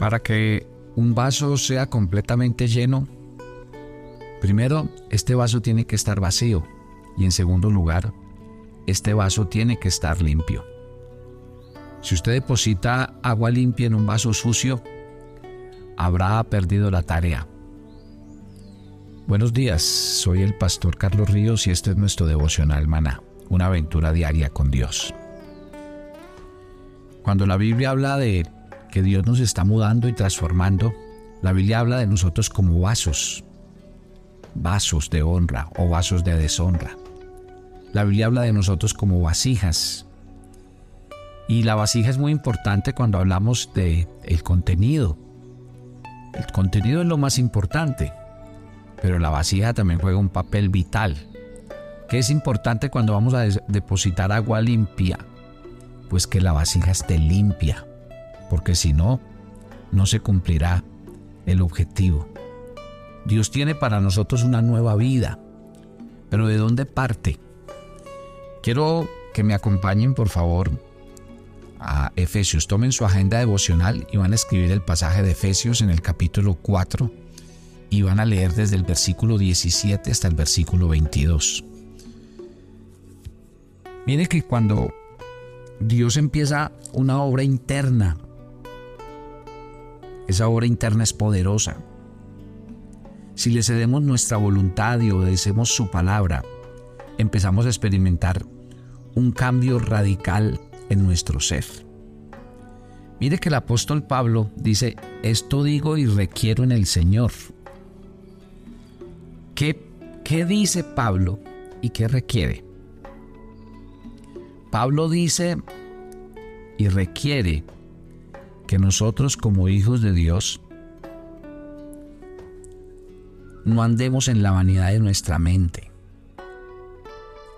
Para que un vaso sea completamente lleno, primero, este vaso tiene que estar vacío y en segundo lugar, este vaso tiene que estar limpio. Si usted deposita agua limpia en un vaso sucio, habrá perdido la tarea. Buenos días, soy el pastor Carlos Ríos y este es nuestro devocional maná, una aventura diaria con Dios. Cuando la Biblia habla de que Dios nos está mudando y transformando, la Biblia habla de nosotros como vasos, vasos de honra o vasos de deshonra. La Biblia habla de nosotros como vasijas. Y la vasija es muy importante cuando hablamos de el contenido. El contenido es lo más importante, pero la vasija también juega un papel vital. ¿Qué es importante cuando vamos a depositar agua limpia? Pues que la vasija esté limpia, porque si no, no se cumplirá el objetivo. Dios tiene para nosotros una nueva vida, pero ¿de dónde parte? Quiero que me acompañen, por favor, a Efesios. Tomen su agenda devocional y van a escribir el pasaje de Efesios en el capítulo 4 y van a leer desde el versículo 17 hasta el versículo 22. Mire que cuando Dios empieza una obra interna, esa obra interna es poderosa. Si le cedemos nuestra voluntad y obedecemos su palabra, empezamos a experimentar un cambio radical en nuestro ser. Mire que el apóstol Pablo dice, esto digo y requiero en el Señor. ¿Qué, qué dice Pablo y qué requiere? Pablo dice y requiere que nosotros como hijos de Dios no andemos en la vanidad de nuestra mente,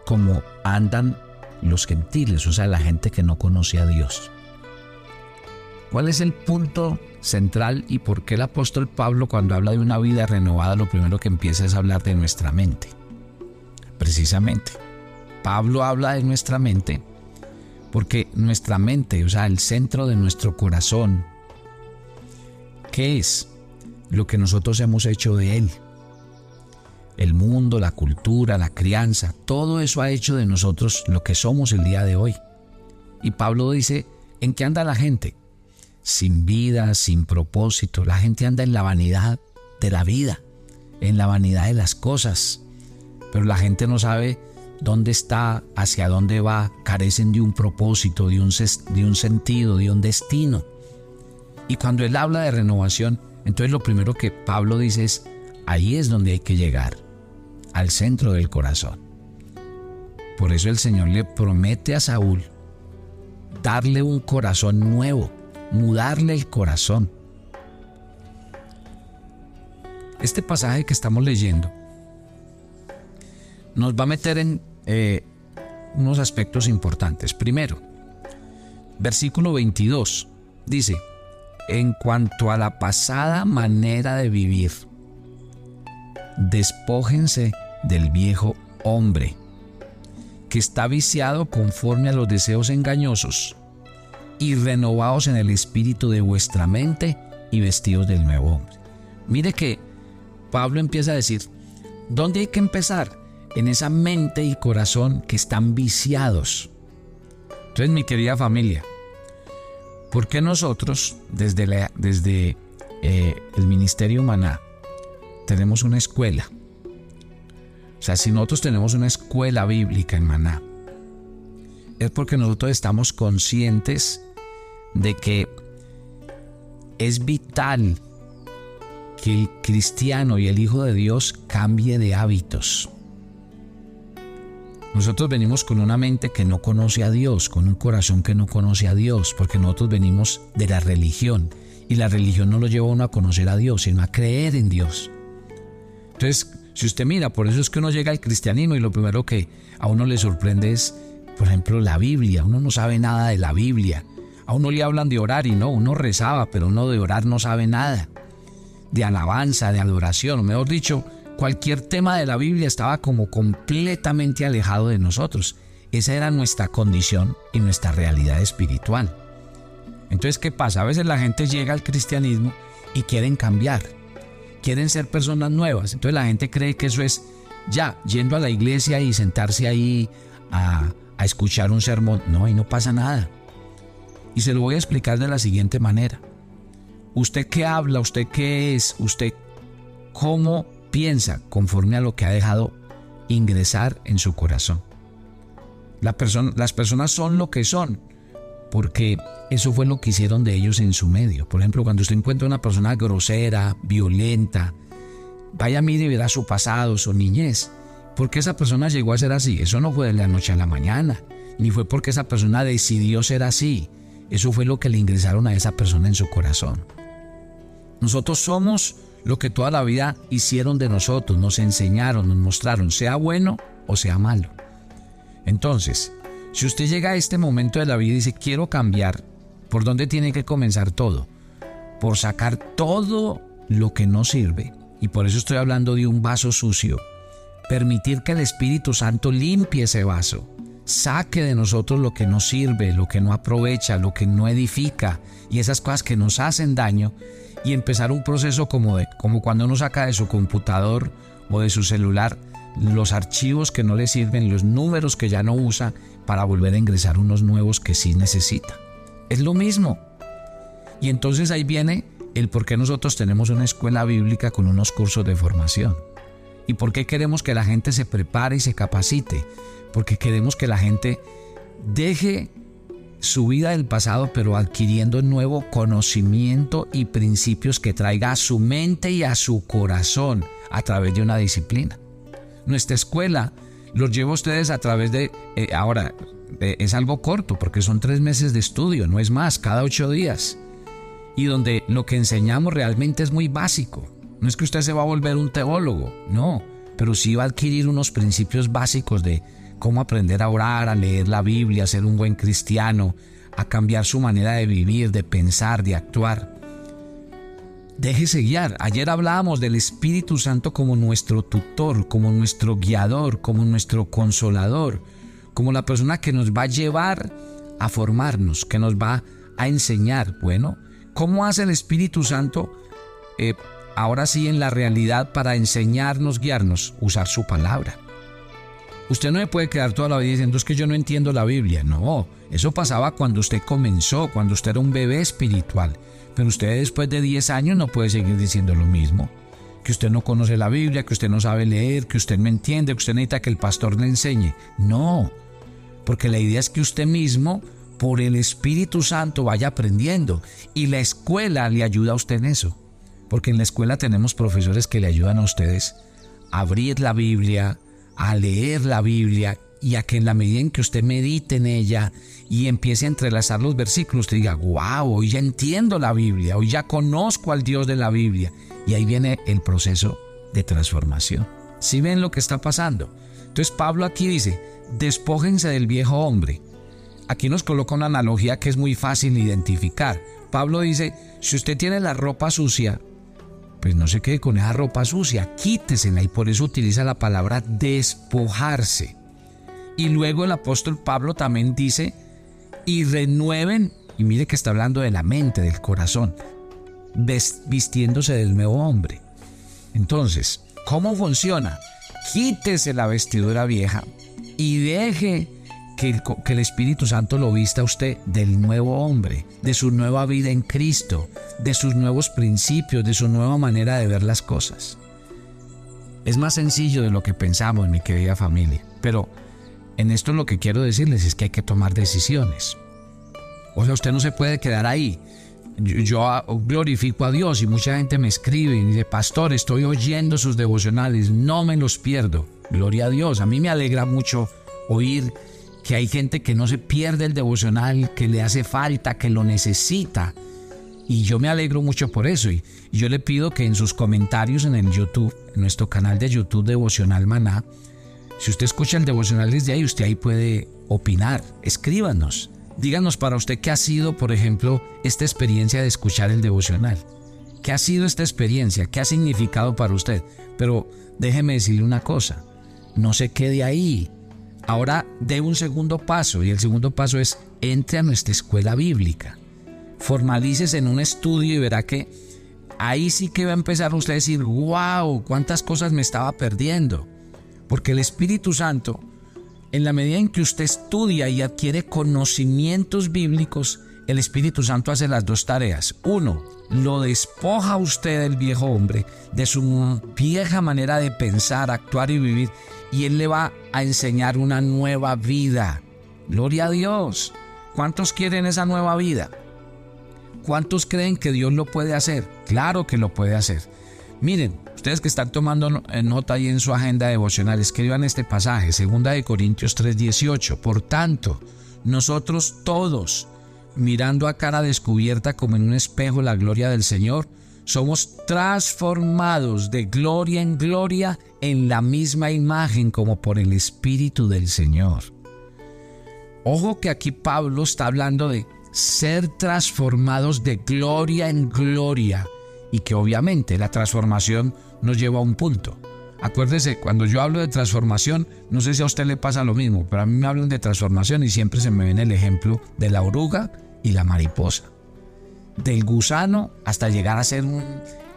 como andan los gentiles, o sea, la gente que no conoce a Dios. ¿Cuál es el punto central y por qué el apóstol Pablo cuando habla de una vida renovada lo primero que empieza es hablar de nuestra mente? Precisamente, Pablo habla de nuestra mente porque nuestra mente, o sea, el centro de nuestro corazón, ¿qué es lo que nosotros hemos hecho de él? El mundo, la cultura, la crianza, todo eso ha hecho de nosotros lo que somos el día de hoy. Y Pablo dice, ¿en qué anda la gente? Sin vida, sin propósito. La gente anda en la vanidad de la vida, en la vanidad de las cosas. Pero la gente no sabe dónde está, hacia dónde va, carecen de un propósito, de un, de un sentido, de un destino. Y cuando él habla de renovación, entonces lo primero que Pablo dice es, ahí es donde hay que llegar, al centro del corazón. Por eso el Señor le promete a Saúl darle un corazón nuevo, mudarle el corazón. Este pasaje que estamos leyendo nos va a meter en eh, unos aspectos importantes. Primero, versículo 22 dice, en cuanto a la pasada manera de vivir, despójense del viejo hombre, que está viciado conforme a los deseos engañosos, y renovados en el espíritu de vuestra mente y vestidos del nuevo hombre. Mire que Pablo empieza a decir, ¿dónde hay que empezar? En esa mente y corazón que están viciados. Entonces, mi querida familia, ¿por qué nosotros desde, desde eh, el Ministerio Maná tenemos una escuela? O sea, si nosotros tenemos una escuela bíblica en Maná, es porque nosotros estamos conscientes de que es vital que el cristiano y el Hijo de Dios cambie de hábitos. Nosotros venimos con una mente que no conoce a Dios, con un corazón que no conoce a Dios, porque nosotros venimos de la religión y la religión no lo lleva a uno a conocer a Dios, sino a creer en Dios. Entonces, si usted mira, por eso es que uno llega al cristianismo y lo primero que a uno le sorprende es, por ejemplo, la Biblia. Uno no sabe nada de la Biblia. A uno le hablan de orar y no, uno rezaba, pero uno de orar no sabe nada. De alabanza, de adoración, mejor dicho, Cualquier tema de la Biblia estaba como completamente alejado de nosotros. Esa era nuestra condición y nuestra realidad espiritual. Entonces, ¿qué pasa? A veces la gente llega al cristianismo y quieren cambiar, quieren ser personas nuevas. Entonces la gente cree que eso es ya, yendo a la iglesia y sentarse ahí a, a escuchar un sermón. No, ahí no pasa nada. Y se lo voy a explicar de la siguiente manera. ¿Usted qué habla? ¿Usted qué es? ¿Usted cómo piensa conforme a lo que ha dejado ingresar en su corazón? Las personas son lo que son, porque eso fue lo que hicieron de ellos en su medio. Por ejemplo, cuando usted encuentra una persona grosera, violenta, vaya a mí y verá su pasado, su niñez. ¿Por qué esa persona llegó a ser así? Eso no fue de la noche a la mañana, ni fue porque esa persona decidió ser así. Eso fue lo que le ingresaron a esa persona en su corazón. Nosotros somos lo que toda la vida hicieron de nosotros, nos enseñaron, nos mostraron, sea bueno o sea malo. Entonces, si usted llega a este momento de la vida y dice, quiero cambiar, ¿por dónde tiene que comenzar todo? Por sacar todo lo que no sirve. Y por eso estoy hablando de un vaso sucio. Permitir que el Espíritu Santo limpie ese vaso. Saque de nosotros lo que no sirve, lo que no aprovecha, lo que no edifica y esas cosas que nos hacen daño y empezar un proceso como, de, como cuando uno saca de su computador o de su celular los archivos que no le sirven, los números que ya no usa para volver a ingresar unos nuevos que sí necesita. Es lo mismo. Y entonces ahí viene el por qué nosotros tenemos una escuela bíblica con unos cursos de formación. ¿Y por qué queremos que la gente se prepare y se capacite? Porque queremos que la gente deje su vida del pasado, pero adquiriendo nuevo conocimiento y principios que traiga a su mente y a su corazón a través de una disciplina. Nuestra escuela los lleva a ustedes a través de, eh, ahora, es algo corto porque son tres meses de estudio, no es más, cada ocho días. Y donde lo que enseñamos realmente es muy básico. No es que usted se va a volver un teólogo, no, pero sí va a adquirir unos principios básicos de cómo aprender a orar, a leer la Biblia, a ser un buen cristiano, a cambiar su manera de vivir, de pensar, de actuar. Déjese guiar. Ayer hablábamos del Espíritu Santo como nuestro tutor, como nuestro guiador, como nuestro consolador, como la persona que nos va a llevar a formarnos, que nos va a enseñar. Bueno, ¿cómo hace el Espíritu Santo eh, ahora sí en la realidad para enseñarnos, guiarnos? Usar su palabra. Usted no me puede quedar toda la vida diciendo es que yo no entiendo la Biblia. No, eso pasaba cuando usted comenzó, cuando usted era un bebé espiritual. Pero usted después de 10 años no puede seguir diciendo lo mismo. Que usted no conoce la Biblia, que usted no sabe leer, que usted no entiende, que usted necesita que el pastor le enseñe. No, porque la idea es que usted mismo, por el Espíritu Santo, vaya aprendiendo. Y la escuela le ayuda a usted en eso. Porque en la escuela tenemos profesores que le ayudan a ustedes a abrir la Biblia, a leer la Biblia y a que en la medida en que usted medite en ella y empiece a entrelazar los versículos, usted diga, wow, hoy ya entiendo la Biblia, hoy ya conozco al Dios de la Biblia. Y ahí viene el proceso de transformación. Si ven lo que está pasando? Entonces Pablo aquí dice, despójense del viejo hombre. Aquí nos coloca una analogía que es muy fácil de identificar. Pablo dice, si usted tiene la ropa sucia, pues no se quede con esa ropa sucia, quítesela y por eso utiliza la palabra despojarse. Y luego el apóstol Pablo también dice, y renueven, y mire que está hablando de la mente, del corazón, vistiéndose del nuevo hombre. Entonces, ¿cómo funciona? Quítese la vestidura vieja y deje que el, Espíritu Santo lo vista a usted del nuevo hombre, de su nueva vida en Cristo, de sus nuevos principios, de su nueva manera de ver las cosas. Es más sencillo de lo que pensamos, mi querida familia, pero en esto lo que quiero decirles es que hay que tomar decisiones. O sea, usted no se puede quedar ahí. Yo, glorifico a Dios y mucha gente me escribe y dice, pastor, estoy oyendo sus devocionales, no me los pierdo. Gloria a Dios. A mí me alegra mucho oír que hay gente que no se pierde el devocional, que le hace falta, que lo necesita. Y yo me alegro mucho por eso. Y yo le pido que en sus comentarios en el YouTube, en nuestro canal de YouTube Devocional Maná, si usted escucha el devocional desde ahí, usted ahí puede opinar. Escríbanos. Díganos para usted qué ha sido, por ejemplo, esta experiencia de escuchar el devocional. ¿Qué ha sido esta experiencia? ¿Qué ha significado para usted? Pero déjeme decirle una cosa. No se quede ahí. Ahora dé un segundo paso y el segundo paso es entre a nuestra escuela bíblica. Formalices en un estudio y verá que ahí sí que va a empezar usted a decir, wow, cuántas cosas me estaba perdiendo. Porque el Espíritu Santo, en la medida en que usted estudia y adquiere conocimientos bíblicos, el Espíritu Santo hace las dos tareas. Uno, lo despoja usted del viejo hombre, de su vieja manera de pensar, actuar y vivir, y Él le va a enseñar una nueva vida. Gloria a Dios. ¿Cuántos quieren esa nueva vida? ¿Cuántos creen que Dios lo puede hacer? Claro que lo puede hacer. Miren, ustedes que están tomando eh, nota ahí en su agenda devocional, escriban este pasaje, 2 de Corintios 3:18. Por tanto, nosotros todos, mirando a cara descubierta como en un espejo la gloria del Señor, somos transformados de gloria en gloria en la misma imagen como por el Espíritu del Señor. Ojo que aquí Pablo está hablando de ser transformados de gloria en gloria y que obviamente la transformación nos lleva a un punto. Acuérdese, cuando yo hablo de transformación, no sé si a usted le pasa lo mismo, pero a mí me hablan de transformación y siempre se me viene el ejemplo de la oruga y la mariposa. Del gusano hasta llegar a ser un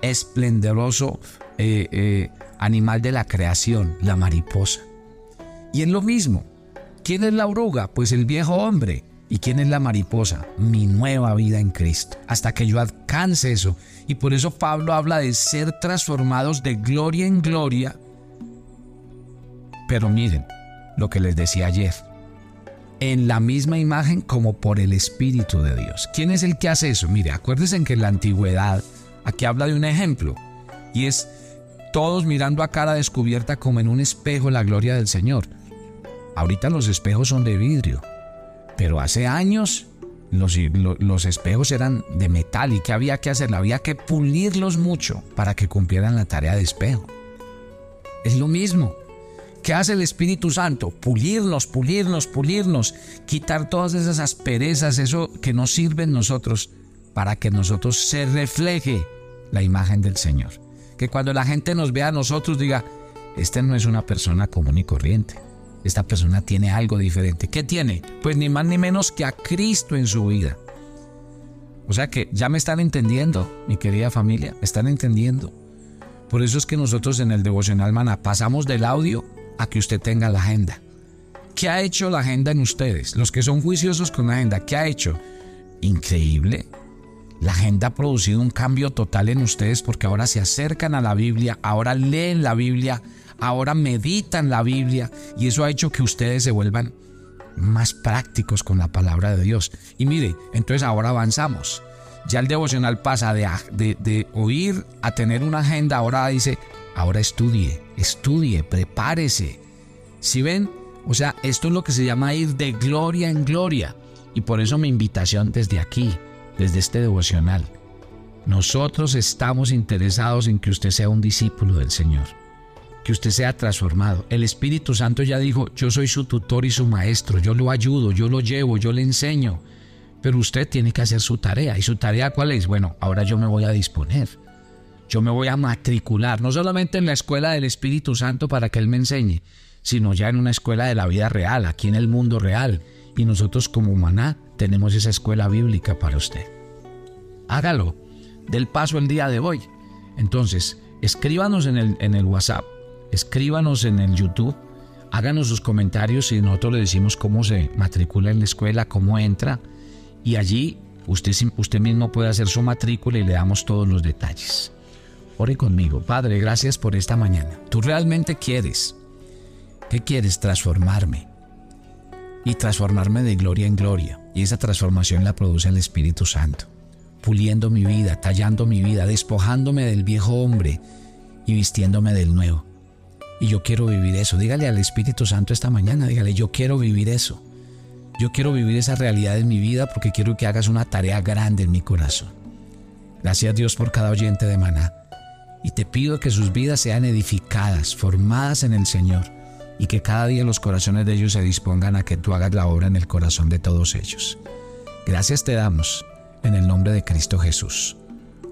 esplendoroso eh, eh, animal de la creación, la mariposa. Y es lo mismo. ¿Quién es la oruga? Pues el viejo hombre. ¿Y quién es la mariposa? Mi nueva vida en Cristo. Hasta que yo eso. Y por eso Pablo habla de ser transformados de gloria en gloria. Pero miren lo que les decía ayer. En la misma imagen como por el Espíritu de Dios. ¿Quién es el que hace eso? Mire, acuérdense que en la antigüedad, aquí habla de un ejemplo. Y es todos mirando a cara descubierta como en un espejo la gloria del Señor. Ahorita los espejos son de vidrio pero hace años los, espejos eran de metal y ¿qué había que hacer? Había que pulirlos mucho para que cumplieran la tarea de espejo. Es lo mismo. ¿Qué hace el Espíritu Santo? Pulirnos, pulirnos, pulirnos, quitar todas esas asperezas, eso que nos sirve en nosotros, para que nosotros se refleje la imagen del Señor. Que cuando la gente nos vea a nosotros diga, este no es una persona común y corriente esta persona tiene algo diferente. ¿Qué tiene? Pues ni más ni menos que a Cristo en su vida. O sea que ya me están entendiendo, mi querida familia, me están entendiendo. Por eso es que nosotros en el devocional mana pasamos del audio a que usted tenga la agenda. ¿Qué ha hecho la agenda en ustedes? Los que son juiciosos con la agenda, ¿qué ha hecho? Increíble. La agenda ha producido un cambio total en ustedes porque ahora se acercan a la Biblia, ahora leen la Biblia, ahora meditan la Biblia y eso ha hecho que ustedes se vuelvan más prácticos con la palabra de Dios. Y mire, entonces ahora avanzamos. Ya el devocional pasa de, de, oír a tener una agenda, ahora dice, ahora estudie, estudie, prepárese. Si ven, o sea, esto es lo que se llama ir de gloria en gloria. Y por eso mi invitación desde aquí, desde este devocional. Nosotros estamos interesados en que usted sea un discípulo del Señor que usted sea transformado. El Espíritu Santo ya dijo, yo soy su tutor y su maestro, yo lo ayudo, yo lo llevo, yo le enseño. Pero usted tiene que hacer su tarea. ¿Y su tarea cuál es? Bueno, ahora yo me voy a disponer. Yo me voy a matricular, no solamente en la escuela del Espíritu Santo para que Él me enseñe, sino ya en una escuela de la vida real, aquí en el mundo real. Y nosotros como humaná tenemos esa escuela bíblica para usted. Hágalo. Del paso el día de hoy. Entonces, escríbanos en el, en el WhatsApp escríbanos en el YouTube, háganos sus comentarios y nosotros le decimos cómo se matricula en la escuela, cómo entra y allí usted, usted mismo puede hacer su matrícula y le damos todos los detalles. Ore conmigo, Padre, gracias por esta mañana. Tú realmente quieres, ¿qué quieres? Transformarme y transformarme de gloria en gloria. Y esa transformación la produce el Espíritu Santo, puliendo mi vida, tallando mi vida, despojándome del viejo hombre y vistiéndome del nuevo. Y yo quiero vivir eso. Dígale al Espíritu Santo esta mañana, dígale, yo quiero vivir eso. Yo quiero vivir esa realidad en mi vida porque quiero que hagas una tarea grande en mi corazón. Gracias Dios por cada oyente de maná. Y te pido que sus vidas sean edificadas, formadas en el Señor, y que cada día los corazones de ellos se dispongan a que tú hagas la obra en el corazón de todos ellos. Gracias te damos en el nombre de Cristo Jesús.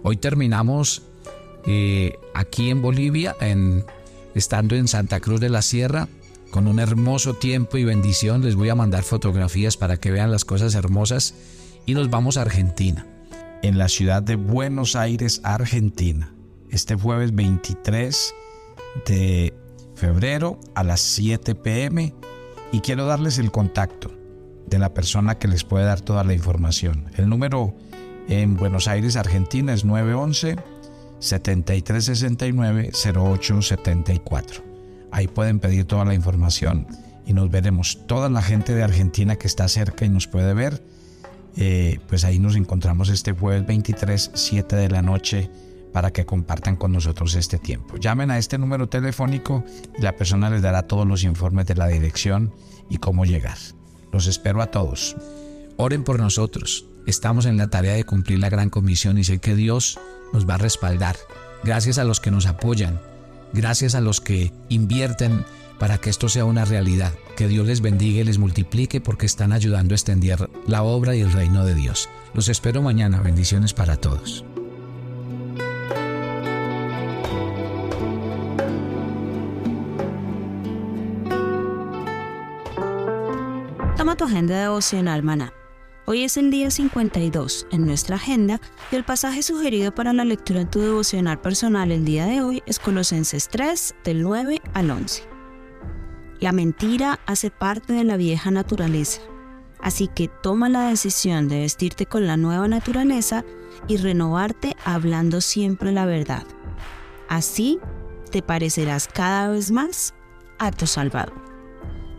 Hoy terminamos eh, aquí en Bolivia, en estando en Santa Cruz de la Sierra, con un hermoso tiempo y bendición. Les voy a mandar fotografías para que vean las cosas hermosas y nos vamos a Argentina. en la ciudad de Buenos Aires, Argentina, este jueves 23 de febrero a las 7 pm y quiero darles el contacto de la persona que les puede dar toda la información. El número en Buenos Aires, Argentina es 911 7369 0874. Ahí pueden pedir toda la información y nos veremos. Toda la gente de Argentina que está cerca y nos puede ver, eh, pues ahí nos encontramos este jueves 23, 7 de la noche para que compartan con nosotros este tiempo. Llamen a este número telefónico y la persona les dará todos los informes de la dirección y cómo llegar. Los espero a todos. Oren por nosotros. Estamos en la tarea de cumplir la gran comisión y sé que Dios nos va a respaldar. Gracias a los que nos apoyan. Gracias a los que invierten para que esto sea una realidad. Que Dios les bendiga y les multiplique porque están ayudando a extender la obra y el reino de Dios. Los espero mañana. Bendiciones para todos. Toma tu agenda devocional, maná. Hoy es el día 52 en nuestra agenda y el pasaje sugerido para la lectura en tu devocional personal el día de hoy es Colosenses 3 del 9 al 11. La mentira hace parte de la vieja naturaleza, así que toma la decisión de vestirte con la nueva naturaleza y renovarte hablando siempre la verdad. Así te parecerás cada vez más a tu Salvador.